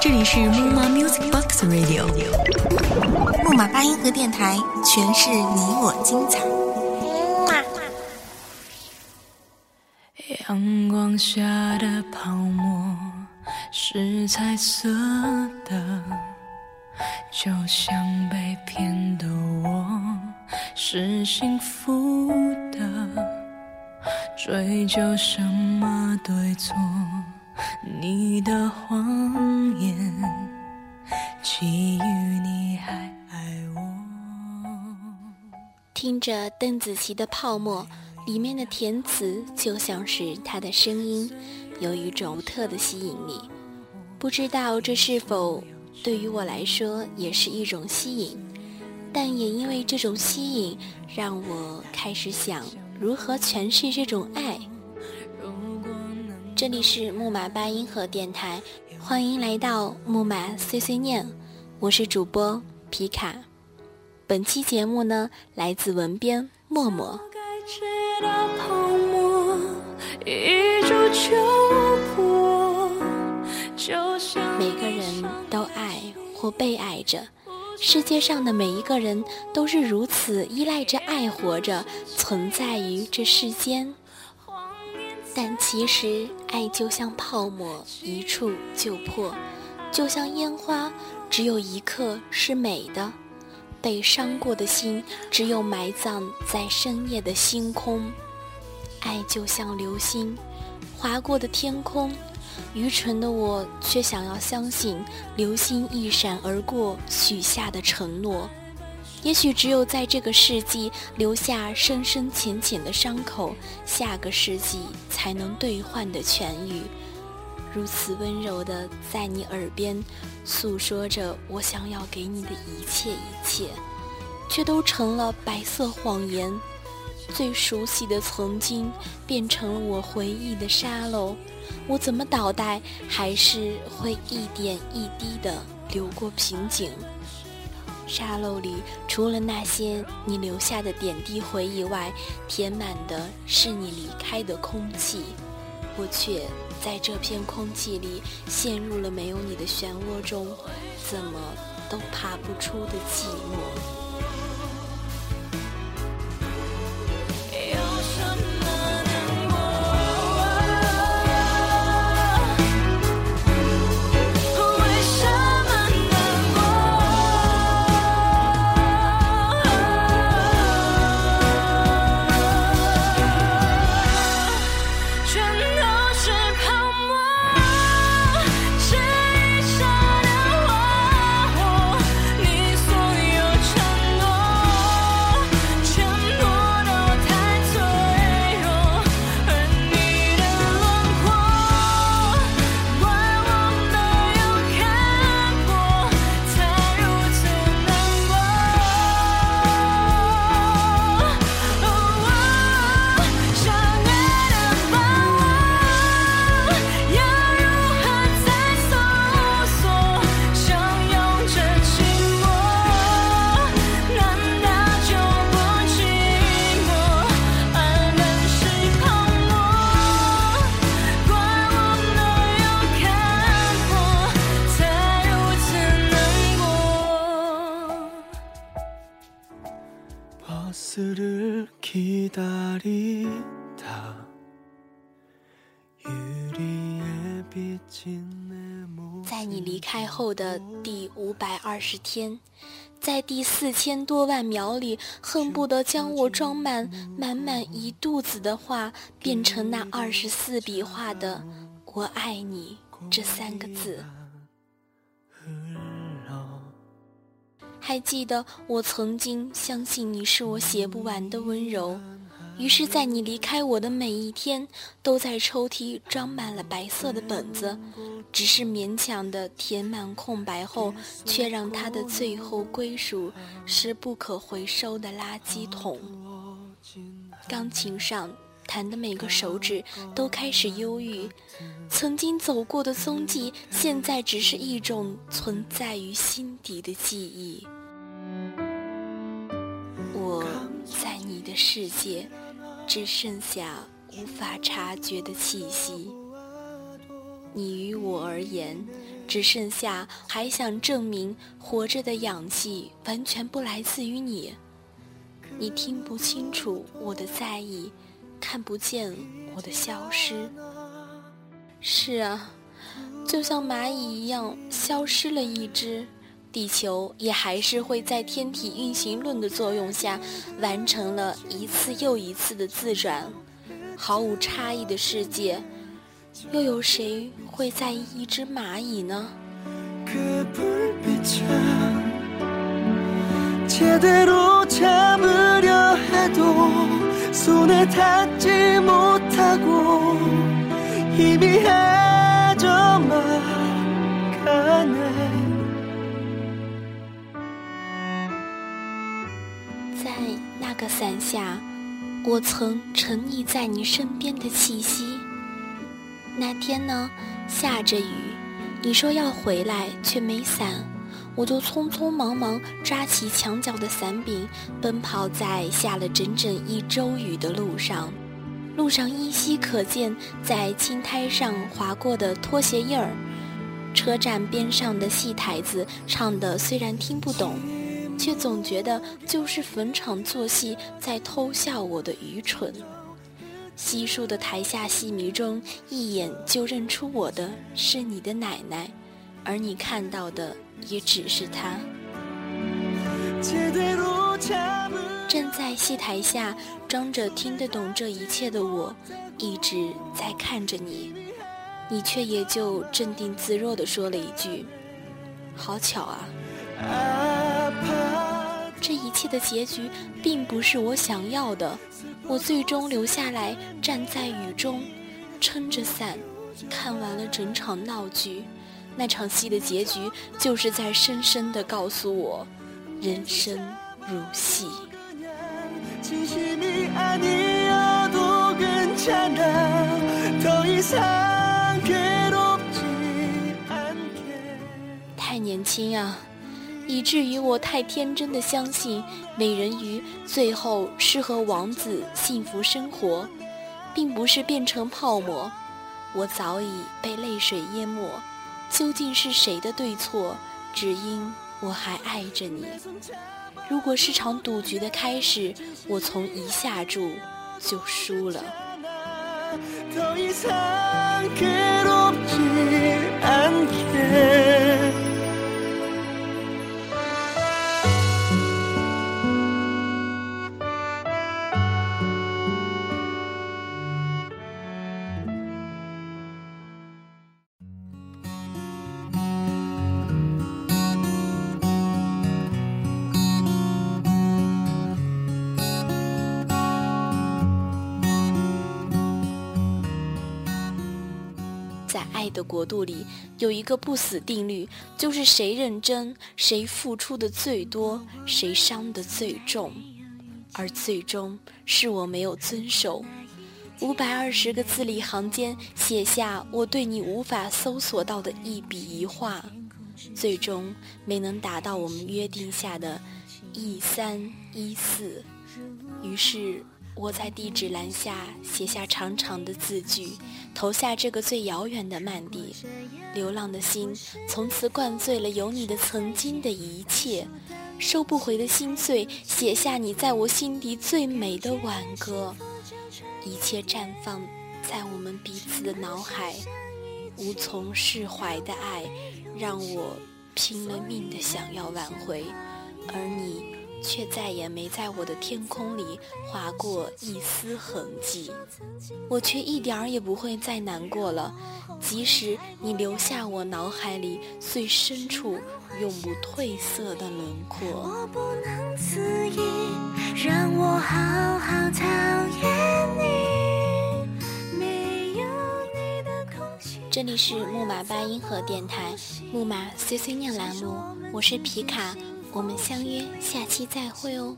这里是木马 Music Box Radio，木马八音盒电台，诠释你我精彩。阳光下的泡沫是彩色的，就像被骗的我是幸福的。追究什么对错？你的谎言，基于你还爱我。听着邓紫棋的《泡沫》，里面的填词就像是她的声音，有一种独特的吸引力。不知道这是否对于我来说也是一种吸引，但也因为这种吸引，让我开始想。如何诠释这种爱？这里是木马八音盒电台，欢迎来到木马碎碎念，我是主播皮卡。本期节目呢，来自文编默默。每个人都爱或被爱着。世界上的每一个人都是如此依赖着爱活着，存在于这世间。但其实，爱就像泡沫，一触就破；就像烟花，只有一刻是美的。被伤过的心，只有埋葬在深夜的星空。爱就像流星，划过的天空。愚蠢的我却想要相信，流星一闪而过许下的承诺，也许只有在这个世纪留下深深浅浅的伤口，下个世纪才能兑换的痊愈。如此温柔的在你耳边诉说着我想要给你的一切一切，却都成了白色谎言。最熟悉的曾经变成了我回忆的沙漏。我怎么倒带，还是会一点一滴的流过瓶颈。沙漏里，除了那些你留下的点滴回忆外，填满的是你离开的空气。我却在这片空气里陷入了没有你的漩涡中，怎么都爬不出的寂寞。在你离开后的第五百二十天，在第四千多万秒里，恨不得将我装满满满一肚子的话，变成那二十四笔画的“我爱你”这三个字。还记得我曾经相信你是我写不完的温柔。于是，在你离开我的每一天，都在抽屉装满了白色的本子，只是勉强的填满空白后，却让它的最后归属是不可回收的垃圾桶。钢琴上弹的每个手指都开始忧郁，曾经走过的踪迹，现在只是一种存在于心底的记忆。我在你的世界。只剩下无法察觉的气息，你于我而言，只剩下还想证明活着的氧气完全不来自于你。你听不清楚我的在意，看不见我的消失。是啊，就像蚂蚁一样，消失了一只，地球也还是会在天体运行论的作用下，完成了一次又一次的自转。毫无差异的世界，又有谁会在意一只蚂蚁呢？伞下。我曾沉溺在你身边的气息。那天呢，下着雨，你说要回来却没伞，我就匆匆忙忙抓起墙角的伞柄，奔跑在下了整整一周雨的路上。路上依稀可见在青苔上划过的拖鞋印儿。车站边上的戏台子唱的虽然听不懂。却总觉得就是逢场作戏，在偷笑我的愚蠢。稀疏的台下戏迷中，一眼就认出我的是你的奶奶，而你看到的也只是她。站在戏台下，装着听得懂这一切的我，一直在看着你，你却也就镇定自若地说了一句：“好巧啊。”这一切的结局并不是我想要的，我最终留下来站在雨中，撑着伞，看完了整场闹剧。那场戏的结局就是在深深的告诉我，人生如戏。太年轻啊！以至于我太天真的相信美人鱼最后是和王子幸福生活，并不是变成泡沫。我早已被泪水淹没，究竟是谁的对错？只因我还爱着你。如果是场赌局的开始，我从一下注就输了。在爱的国度里有一个不死定律，就是谁认真，谁付出的最多，谁伤的最重。而最终是我没有遵守。五百二十个字里行间写下我对你无法搜索到的一笔一画，最终没能达到我们约定下的一三一四。于是。我在地址栏下写下长长的字句，投下这个最遥远的曼地。流浪的心从此灌醉了有你的曾经的一切，收不回的心碎，写下你在我心底最美的挽歌。一切绽放在我们彼此的脑海，无从释怀的爱，让我拼了命的想要挽回，而你。却再也没在我的天空里划过一丝痕迹，我却一点儿也不会再难过了。即使你留下我脑海里最深处永不褪色的轮廓。这里是木马八音盒电台，木马碎碎念栏目，我是皮卡。我们相约下期再会哦。